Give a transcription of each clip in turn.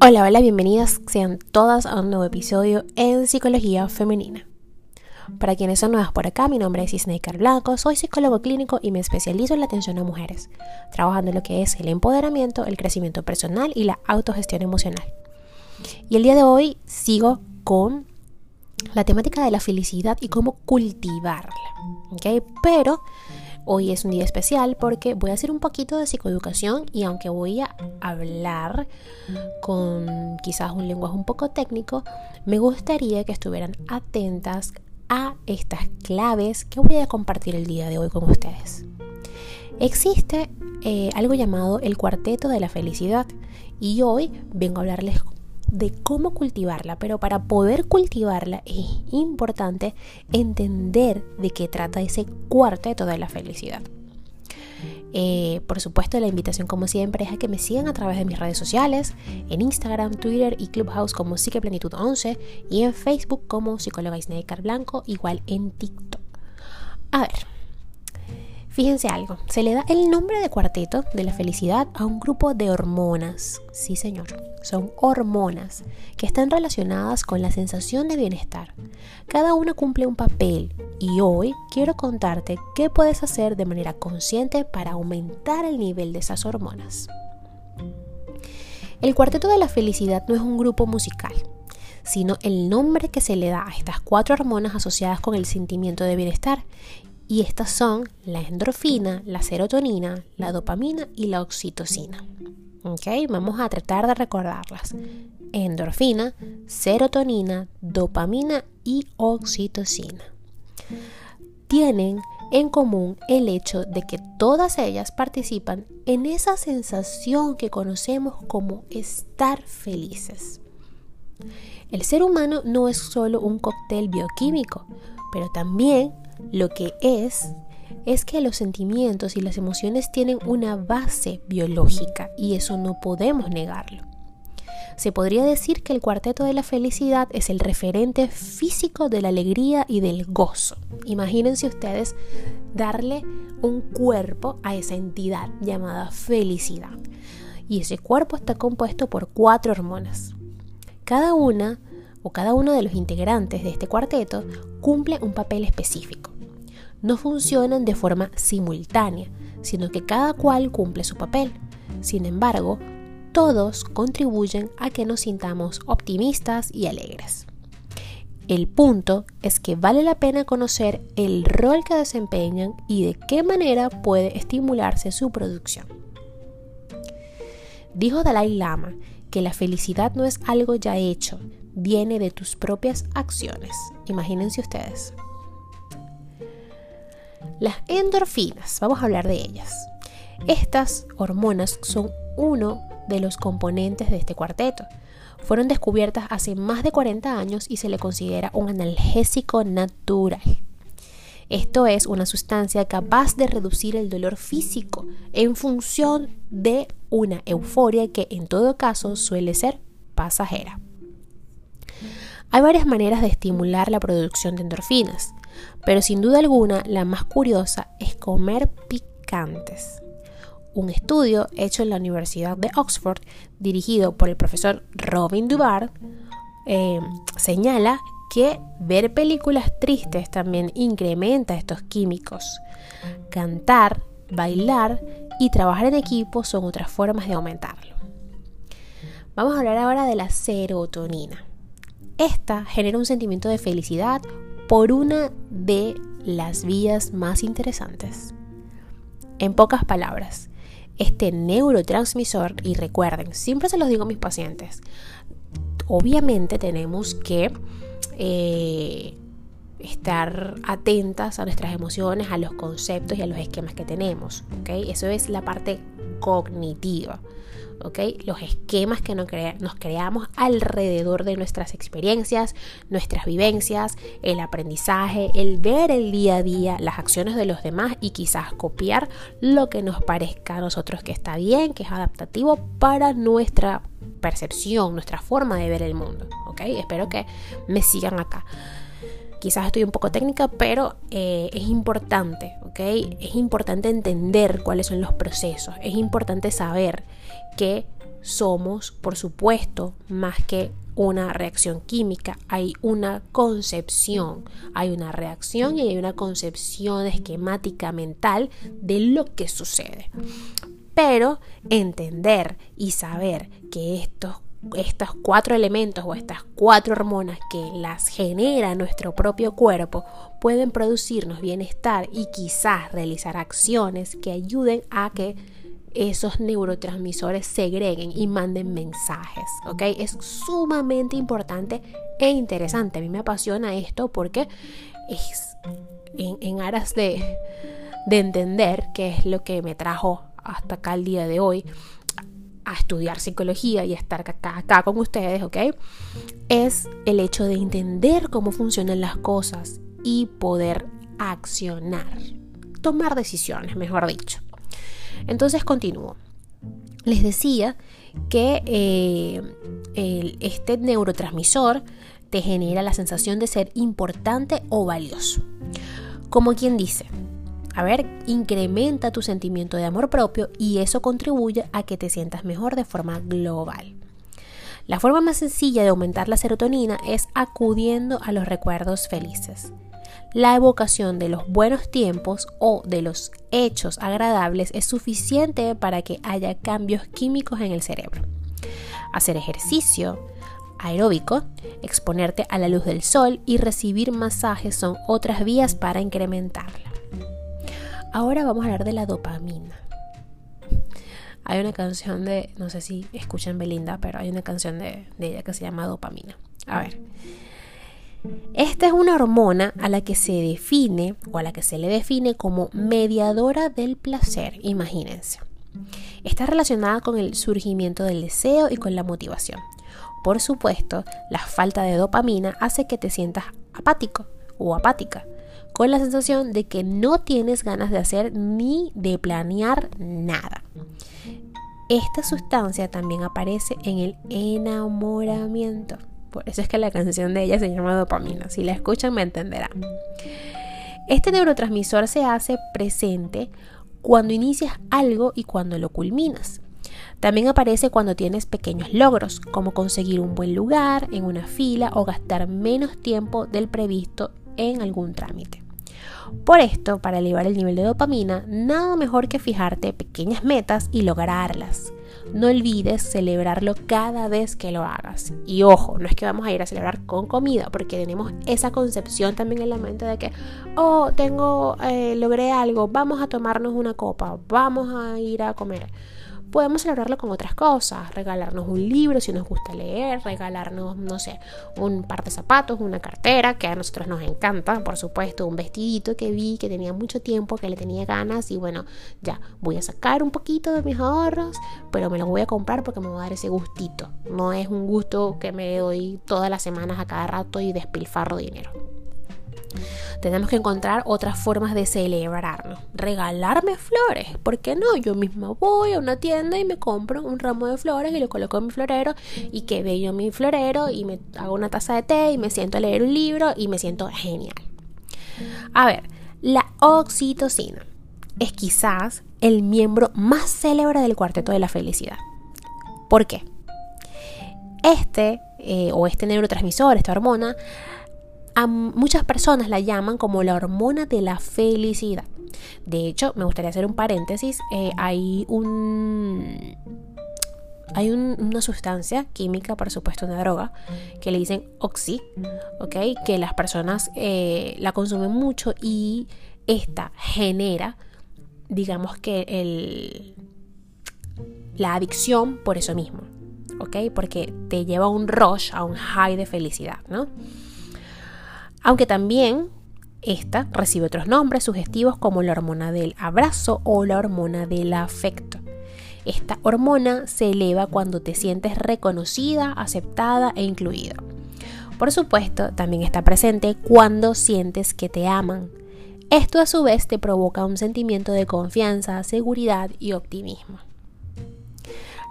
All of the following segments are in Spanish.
Hola, hola, bienvenidas sean todas a un nuevo episodio en Psicología Femenina. Para quienes son nuevas por acá, mi nombre es Isneikar Blanco, soy psicólogo clínico y me especializo en la atención a mujeres, trabajando en lo que es el empoderamiento, el crecimiento personal y la autogestión emocional. Y el día de hoy sigo con la temática de la felicidad y cómo cultivarla, ¿ok? Pero Hoy es un día especial porque voy a hacer un poquito de psicoeducación y aunque voy a hablar con quizás un lenguaje un poco técnico, me gustaría que estuvieran atentas a estas claves que voy a compartir el día de hoy con ustedes. Existe eh, algo llamado el cuarteto de la felicidad y hoy vengo a hablarles de cómo cultivarla, pero para poder cultivarla es importante entender de qué trata ese cuarteto de la felicidad. Eh, por supuesto, la invitación, como siempre, es a que me sigan a través de mis redes sociales, en Instagram, Twitter y Clubhouse como Psiqueplenitud 11 y en Facebook como Psicóloga Isneikar Blanco, igual en TikTok. A ver, Fíjense algo, se le da el nombre de cuarteto de la felicidad a un grupo de hormonas. Sí, señor, son hormonas que están relacionadas con la sensación de bienestar. Cada una cumple un papel y hoy quiero contarte qué puedes hacer de manera consciente para aumentar el nivel de esas hormonas. El cuarteto de la felicidad no es un grupo musical, sino el nombre que se le da a estas cuatro hormonas asociadas con el sentimiento de bienestar y estas son la endorfina, la serotonina, la dopamina y la oxitocina. Vamos a tratar de recordarlas. Endorfina, serotonina, dopamina y oxitocina. Tienen en común el hecho de que todas ellas participan en esa sensación que conocemos como estar felices. El ser humano no es solo un cóctel bioquímico, pero también lo que es es que los sentimientos y las emociones tienen una base biológica y eso no podemos negarlo. Se podría decir que el cuarteto de la felicidad es el referente físico de la alegría y del gozo. Imagínense ustedes darle un cuerpo a esa entidad llamada felicidad. Y ese cuerpo está compuesto por cuatro hormonas. Cada una o cada uno de los integrantes de este cuarteto cumple un papel específico. No funcionan de forma simultánea, sino que cada cual cumple su papel. Sin embargo, todos contribuyen a que nos sintamos optimistas y alegres. El punto es que vale la pena conocer el rol que desempeñan y de qué manera puede estimularse su producción. Dijo Dalai Lama que la felicidad no es algo ya hecho, viene de tus propias acciones. Imagínense ustedes. Las endorfinas, vamos a hablar de ellas. Estas hormonas son uno de los componentes de este cuarteto. Fueron descubiertas hace más de 40 años y se le considera un analgésico natural. Esto es una sustancia capaz de reducir el dolor físico en función de una euforia que en todo caso suele ser pasajera. Hay varias maneras de estimular la producción de endorfinas, pero sin duda alguna la más curiosa es comer picantes. Un estudio hecho en la Universidad de Oxford, dirigido por el profesor Robin Dubar, eh, señala que ver películas tristes también incrementa estos químicos. Cantar, bailar y trabajar en equipo son otras formas de aumentarlo. Vamos a hablar ahora de la serotonina. Esta genera un sentimiento de felicidad por una de las vías más interesantes. En pocas palabras, este neurotransmisor, y recuerden, siempre se los digo a mis pacientes, obviamente tenemos que eh, estar atentas a nuestras emociones, a los conceptos y a los esquemas que tenemos. ¿okay? Eso es la parte cognitiva. Los esquemas que nos, creamos alrededor de nuestras experiencias, nuestras vivencias, el aprendizaje, el ver el día a día, las acciones de los demás y quizás copiar lo que nos parezca a nosotros que está bien, que es adaptativo para nuestra percepción, nuestra forma de ver el mundo, Espero que me sigan acá. Quizás estoy un poco técnica, pero eh, es importante, Es importante entender cuáles son los procesos, es importante saber que somos, por supuesto, más que una reacción química, hay una concepción, hay una reacción y hay una concepción esquemática mental de lo que sucede. Pero entender y saber que estos estos cuatro elementos o estas cuatro hormonas que las genera nuestro propio cuerpo pueden producirnos bienestar y quizás realizar acciones que ayuden a que esos neurotransmisores segreguen y manden mensajes, ¿ok? Es sumamente importante e interesante. A mí me apasiona esto porque es en, aras de, de entender qué es lo que me trajo hasta acá el día de hoy a estudiar psicología y a estar acá, con ustedes, ¿ok? Es el hecho de entender cómo funcionan las cosas y poder accionar, tomar decisiones, mejor dicho. Entonces continúo. Les decía que eh, este neurotransmisor te genera la sensación de ser importante o valioso. Como quien dice, a ver, incrementa tu sentimiento de amor propio y eso contribuye a que te sientas mejor de forma global. La forma más sencilla de aumentar la serotonina es acudiendo a los recuerdos felices. La evocación de los buenos tiempos o de los hechos agradables es suficiente para que haya cambios químicos en el cerebro. Hacer ejercicio aeróbico, exponerte a la luz del sol y recibir masajes son otras vías para incrementarla. Ahora vamos a hablar de la dopamina. Hay una canción de, no sé si escuchan Belinda, pero hay una canción de, ella que se llama Dopamina. A ver, esta es una hormona a la que se define o a la que se le define como mediadora del placer, imagínense. Está relacionada con el surgimiento del deseo y con la motivación. Por supuesto, la falta de dopamina hace que te sientas apático o apática, con la sensación de que no tienes ganas de hacer ni de planear nada. Esta sustancia también aparece en el enamoramiento. Por eso es que la canción de ella se llama dopamina. Si la escuchan me entenderán. Este neurotransmisor se hace presente cuando inicias algo y cuando lo culminas. También aparece cuando tienes pequeños logros, como conseguir un buen lugar en una fila o gastar menos tiempo del previsto en algún trámite. Por esto, para elevar el nivel de dopamina, nada mejor que fijarte pequeñas metas y lograrlas no olvides celebrarlo cada vez que lo hagas. Y ojo, no es que vamos a ir a celebrar con comida, porque tenemos esa concepción también en la mente de que, oh, tengo, eh, logré algo, vamos a tomarnos una copa, vamos a ir a comer podemos celebrarlo con otras cosas, regalarnos un libro si nos gusta leer, regalarnos, no sé, un par de zapatos, una cartera, que a nosotros nos encanta, por supuesto, un vestidito que vi que tenía mucho tiempo, que le tenía ganas y bueno, ya, voy a sacar un poquito de mis ahorros, pero me lo voy a comprar porque me va a dar ese gustito. No es un gusto que me doy todas las semanas a cada rato y despilfarro dinero. Tenemos que encontrar otras formas de celebrarnos. Regalarme flores. ¿Por qué no? Yo misma voy a una tienda y me compro un ramo de flores y lo coloco en mi florero y que bello mi florero y me hago una taza de té y me siento a leer un libro y me siento genial. A ver, la oxitocina es quizás el miembro más célebre del cuarteto de la felicidad. ¿Por qué? Este eh, o este neurotransmisor, esta hormona, a muchas personas la llaman como la hormona de la felicidad. De hecho, me gustaría hacer un paréntesis. Eh, hay un. Hay una sustancia química, por supuesto, una droga, que le dicen oxi, ¿ok? Que las personas eh, la consumen mucho y esta genera, digamos que el, la adicción por eso mismo, ¿ok? Porque te lleva a un rush, a un high de felicidad, ¿no? Aunque también esta recibe otros nombres sugestivos como la hormona del abrazo o la hormona del afecto. Esta hormona se eleva cuando te sientes reconocida, aceptada e incluida. Por supuesto, también está presente cuando sientes que te aman. Esto a su vez te provoca un sentimiento de confianza, seguridad y optimismo.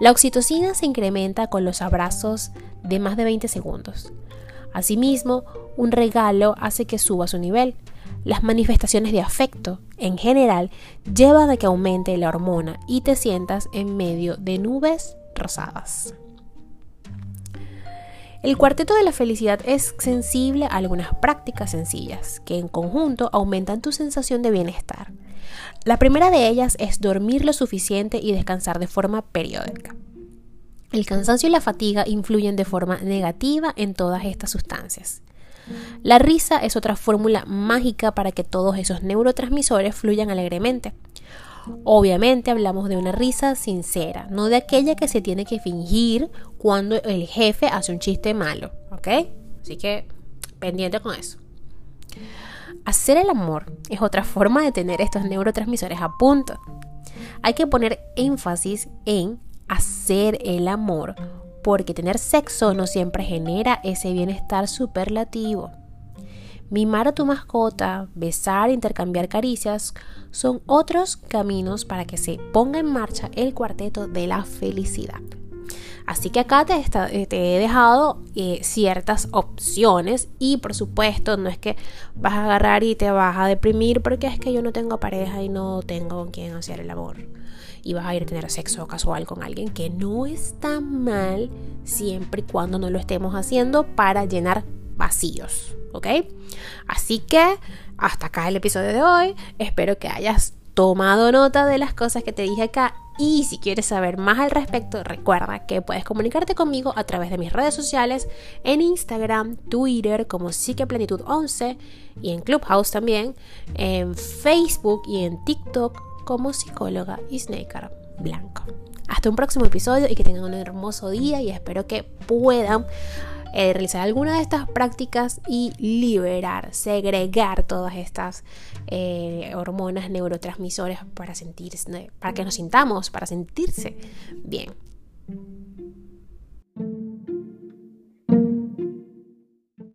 La oxitocina se incrementa con los abrazos de más de 20 segundos. Asimismo, un regalo hace que suba su nivel. Las manifestaciones de afecto, en general, llevan a que aumente la hormona y te sientas en medio de nubes rosadas. El cuarteto de la felicidad es sensible a algunas prácticas sencillas que en conjunto aumentan tu sensación de bienestar. La primera de ellas es dormir lo suficiente y descansar de forma periódica. El cansancio y la fatiga influyen de forma negativa en todas estas sustancias. La risa es otra fórmula mágica para que todos esos neurotransmisores fluyan alegremente. Obviamente hablamos de una risa sincera, no de aquella que se tiene que fingir cuando el jefe hace un chiste malo, ¿ok? Así que pendiente con eso. Hacer el amor es otra forma de tener estos neurotransmisores a punto. Hay que poner énfasis en hacer el amor, porque tener sexo no siempre genera ese bienestar superlativo. Mimar a tu mascota, besar, intercambiar caricias son otros caminos para que se ponga en marcha el cuarteto de la felicidad. Así que acá te, eh, he dejado eh, ciertas opciones y por supuesto no es que vas a agarrar y te vas a deprimir porque es que yo no tengo pareja y no tengo con quien hacer el amor y vas a ir a tener sexo casual con alguien que no está mal siempre y cuando no lo estemos haciendo para llenar vacíos. ¿ok? Así que hasta acá el episodio de hoy. Espero que hayas tomado nota de las cosas que te dije acá y si quieres saber más al respecto, recuerda que puedes comunicarte conmigo a través de mis redes sociales, en Instagram, Twitter como Psiqueplenitud11 y en Clubhouse también, en Facebook y en TikTok como psicóloga y Snaker Blanco. Hasta un próximo episodio y que tengan un hermoso día y espero que puedan eh, realizar alguna de estas prácticas y liberar, segregar todas estas eh, hormonas neurotransmisores para sentirse, para que nos sintamos, para sentirse bien.